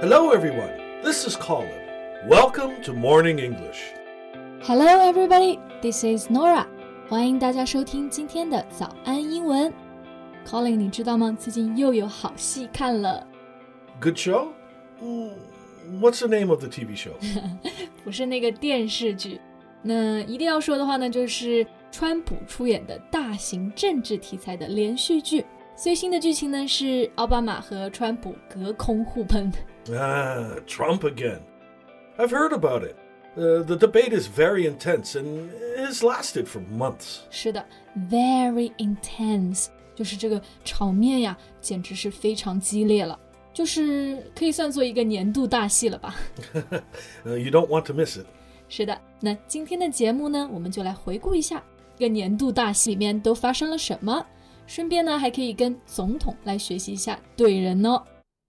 Hello, everyone. This is Colin. Welcome to Morning English. Hello, everybody. This is Norah. 欢迎大家收听今天的早安英文。Colin，你知道吗？最近又有好戏看了。Good show. What's the name of the TV show? 不是那个电视剧。那一定要说的话呢，就是川普出演的大型政治题材的连续剧。最新的剧情呢是奥巴马和川普隔空互喷。ah, Trump again. I've heard about it. Uh, the debate is very intense and has lasted for months. 是的，very intense，就是这个场面呀，简直是非常激烈了，就是可以算作一个年度大戏了吧。 Uh, you don't want to miss it. 是的，那今天的节目呢，我们就来回顾一下这个年度大戏里面都发生了什么，顺便呢还可以跟总统来学习一下对人哦。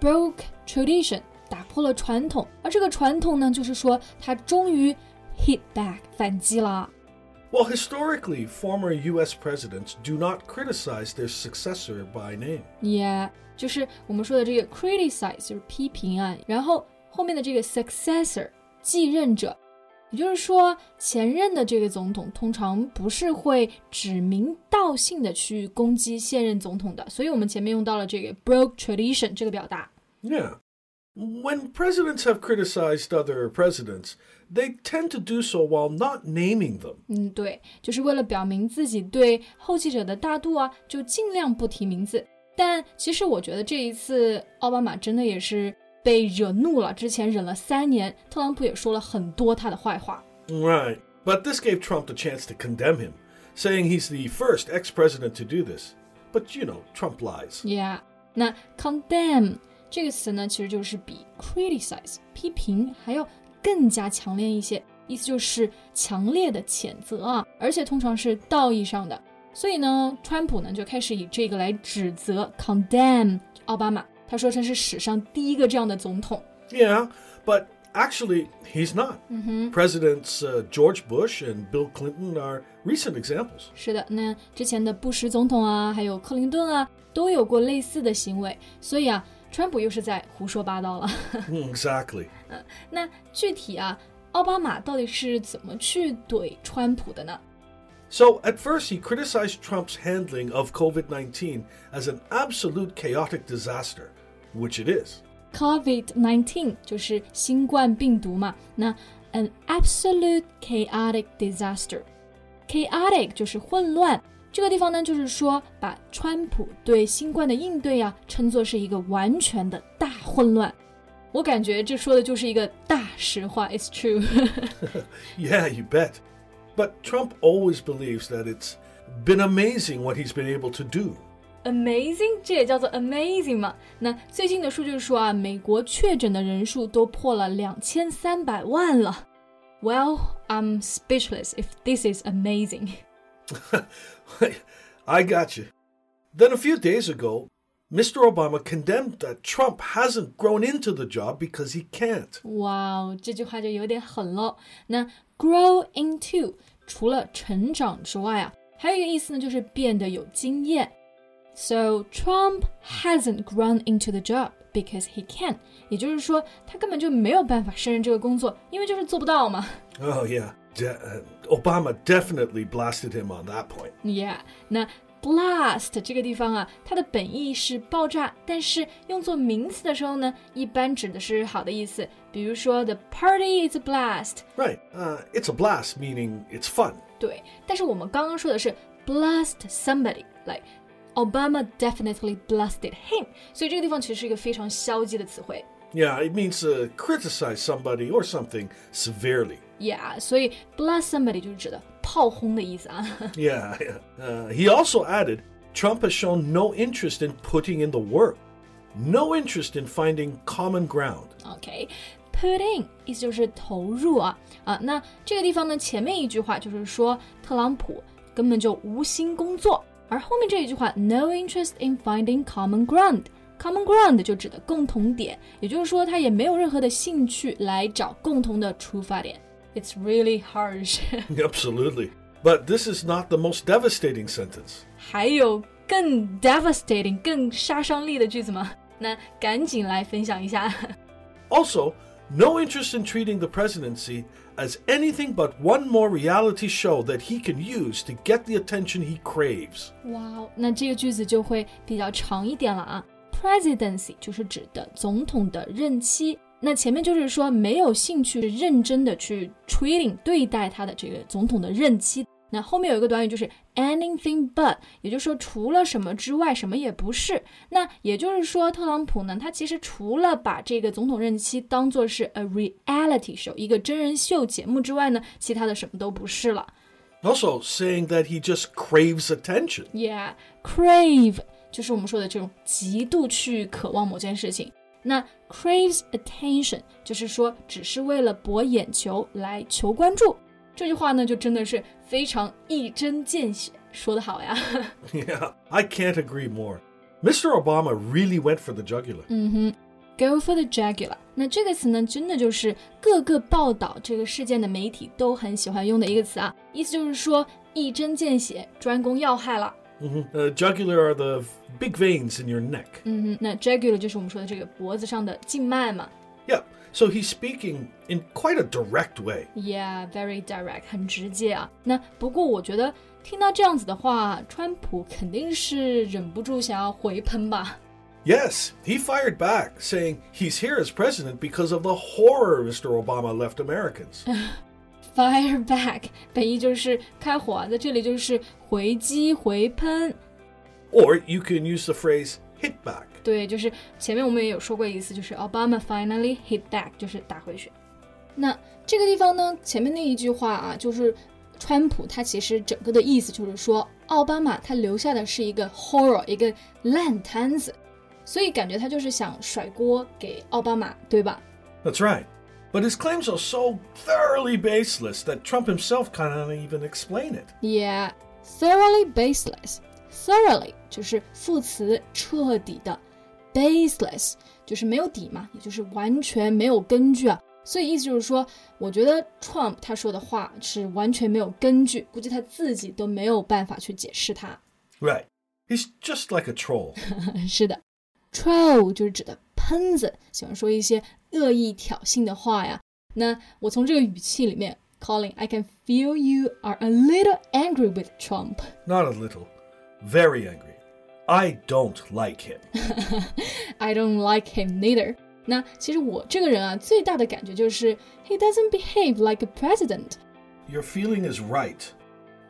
broke tradition，打破了传统，而这个传统呢，就是说他终于 hit back 反击了。 Well, historically, former US presidents do not criticize their successor by name. Yeah，就是我们说的这个 criticize 就是批评啊，然后后面的这个 successor 继任者， 也就是说前任的这个总统通常不是会指名道姓的去攻击现任总统的，所以我们前面用到了这个 broke tradition 这个表达。Yeah. When presidents have criticized other presidents, they tend to do so while not naming them. 嗯，对，就是为了表明自己对后继者的大度啊，就尽量不提名字。但其实我觉得这一次奥巴马真的也是被惹怒了，之前忍了三年，特朗普也说了很多他的坏话。 Right. But this gave Trump the chance to condemn him, saying he's the first ex president to do this. But you know, Trump lies. Yeah，那 condemn 这个词呢，其实就是比 criticize 批评还要更加强烈一些，意思就是强烈的谴责啊，而且通常是道义上的。所以呢，川普呢就开始以这个来指责 condemn 奥巴马， 他说他是史上第一个这样的总统。 Yeah, but actually, he's not. Presidents uh, George Bush and Bill Clinton are recent examples. 是的，那之前的布什总统啊，还有克林顿啊，都有过类似的行为。所以啊，川普又是在胡说八道了。 Mm, exactly. 那具体啊，奥巴马到底是怎么去怼川普的呢？ So, at first, he criticized Trump's handling of COVID 19 as an absolute chaotic disaster, which it is. COVID-19 就是新冠病毒嘛，那 an absolute chaotic disaster。chaotic 就是混乱，这个地方呢，就是说把川普对新冠的应对啊，称作是一个完全的大混乱。我感觉这说的就是一个大实话，It's true 。 Yeah, you bet. But Trump always believes that it's been amazing what he's been able to do. Amazing，这也叫做 amazing 嘛？那最近的数据说啊，美国确诊的人数都破了两千三百万了。Well, I'm speechless if this is amazing. I got you. Then a few days ago, Mr. Obama condemned that Trump hasn't grown into the job because he can't. 哇哦，这句话就有点狠了。那 grow into 除了成长之外啊，还有一个意思呢，就是变得有经验。 So Trump hasn't grown into the job because he can，也就是说他根本就没有办法胜任这个工作，因为就是做不到嘛。 Oh, yeah. De- uh, Obama definitely blasted him on that point. Yeah，那 blast 这个地方啊，它的本意是爆炸，但是用作名词的时候呢，一般指的是好的意思。比如说，the party is a blast， Right. Uh, it's a blast, meaning it's fun. 对。但是我们刚刚说的是 blast somebody，like Obama definitely blasted him，所以这个地方其实是一个非常消极的词汇。 Yeah, it means uh, criticize somebody or something severely. Yeah，所以 blast somebody 就是指的炮轰的意思啊。 Yeah. yeah. Uh, he also added Trump has shown no interest in putting in the work, no interest in finding common ground. put in 意思就是投入啊啊。那这个地方呢，前面一句话就是说特朗普根本就无心工作， 而后面这一句话 no interest in finding common ground。Common ground 就指的共同点，也就是说他也没有任何的兴趣来找共同的出发点。It's really harsh. Absolutely. But this is not the most devastating sentence. 还有更 devastating、更杀伤力的句子吗？那赶紧来分享一下。Also, no interest in treating the presidency as anything but one more reality show that he can use to get the attention he craves. 哇，那这个句子就会比较长一点了啊。Presidency 就是指的总统的任期，那前面就是说没有兴趣认真的去 treating 对待他的这个总统的任期。 那后面有一个短语就是 anything but，也就是说除了什么之外，什么也不是。那也就是说，特朗普呢，他其实除了把这个总统任期当做是 a reality show，一个真人秀节目之外呢，其他的什么都不是了。Also saying that he just craves attention. Yeah, crave 就是我们说的这种极度去渴望某件事情。那 craves attention 就是说只是为了博眼球来求关注。这句话呢，就真的是非常一针见血，说得好呀。yeah, I can't agree more. Mr. Obama really went for the jugular. 嗯哼，go for the jugular。那这个词呢，真的就是各个报道这个事件的媒体都很喜欢用的一个词啊，意思就是说一针见血，专攻要害了。Mm -hmm. uh, jugular are the big veins in your neck. 嗯哼，那 jugular 就是我们说的这个脖子上的静脉嘛。Yeah. So he's speaking in quite a direct way. Yeah, very direct，很直接啊。那不过我觉得听到这样子的话，川普肯定是忍不住想要回喷吧。Yes, he fired back, saying he's here as president because of the horror Mr. Obama left Americans. Fire back 本意就是开火啊，在这里就是回击、回喷。Or you can use the phrase hit back. 对，就是前面我们也有说过一次，就是 Obama finally hit back，就是打回去。那这个地方呢，前面那一句话啊，就是川普他其实整个的意思就是说，奥巴马他留下的是一个 horror，一个烂摊子，所以感觉他就是想甩锅给奥巴马，对吧？That's right. But his claims are so thoroughly baseless that Trump himself can't even explain it. Yeah, thoroughly baseless. Thoroughly 就是副词，彻底的。 baseless 就是没有底嘛，也就是完全没有根据啊。所以意思就是说，我觉得 Trump 他说的话是完全没有根据，估计他自己都没有办法去解释它。Right, he's just like a troll. 是的，troll 就是指的喷子，喜欢说一些恶意挑衅的话呀。那我从这个语气里面，Colin, I can feel you are a little angry with Trump. Not a little, very angry. I don't like him. I don't like him neither. 那其实我这个人啊，最大的感觉就是 he doesn't behave like a president. Your feeling is right.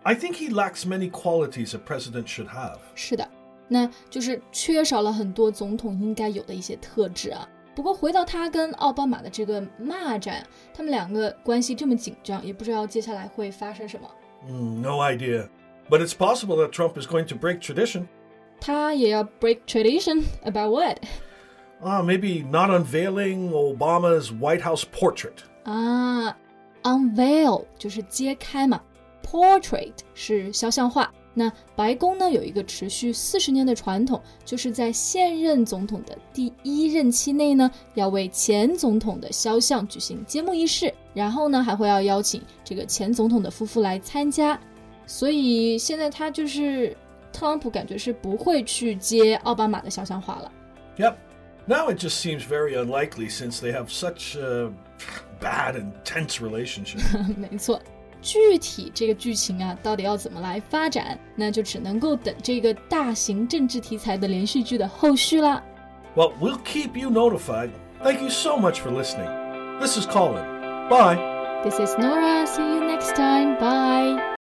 I think he lacks many qualities a president should have. 是的，那就是缺少了很多总统应该有的一些特质啊。不过回到他跟奥巴马的这个骂战，他们两个关系这么紧张，也不知道接下来会发生什么。Mm, no idea. But it's possible that Trump is going to break tradition. 他也要 break tradition about what? Uh, maybe not unveiling Obama's White House portrait. 啊，unveil 就是揭开嘛，portrait 是肖像画。那白宫呢有一个持续四十年的传统，就是在现任总统的第一任期内呢，要为前总统的肖像举行揭幕仪式，然后呢还会要邀请这个前总统的夫妇来参加。所以现在他就是特朗普感觉是不会去接奥巴马的肖像画了。Yep. Now it just seems very unlikely since they have such a bad and tense relationship. 没错，具体这个剧情啊，到底要怎么来发展，那就只能够等这个大型政治题材的连续剧的后续啦。Well, we'll keep you notified. Thank you so much for listening. This is Colin. Bye. This is Norah. See you next time. Bye.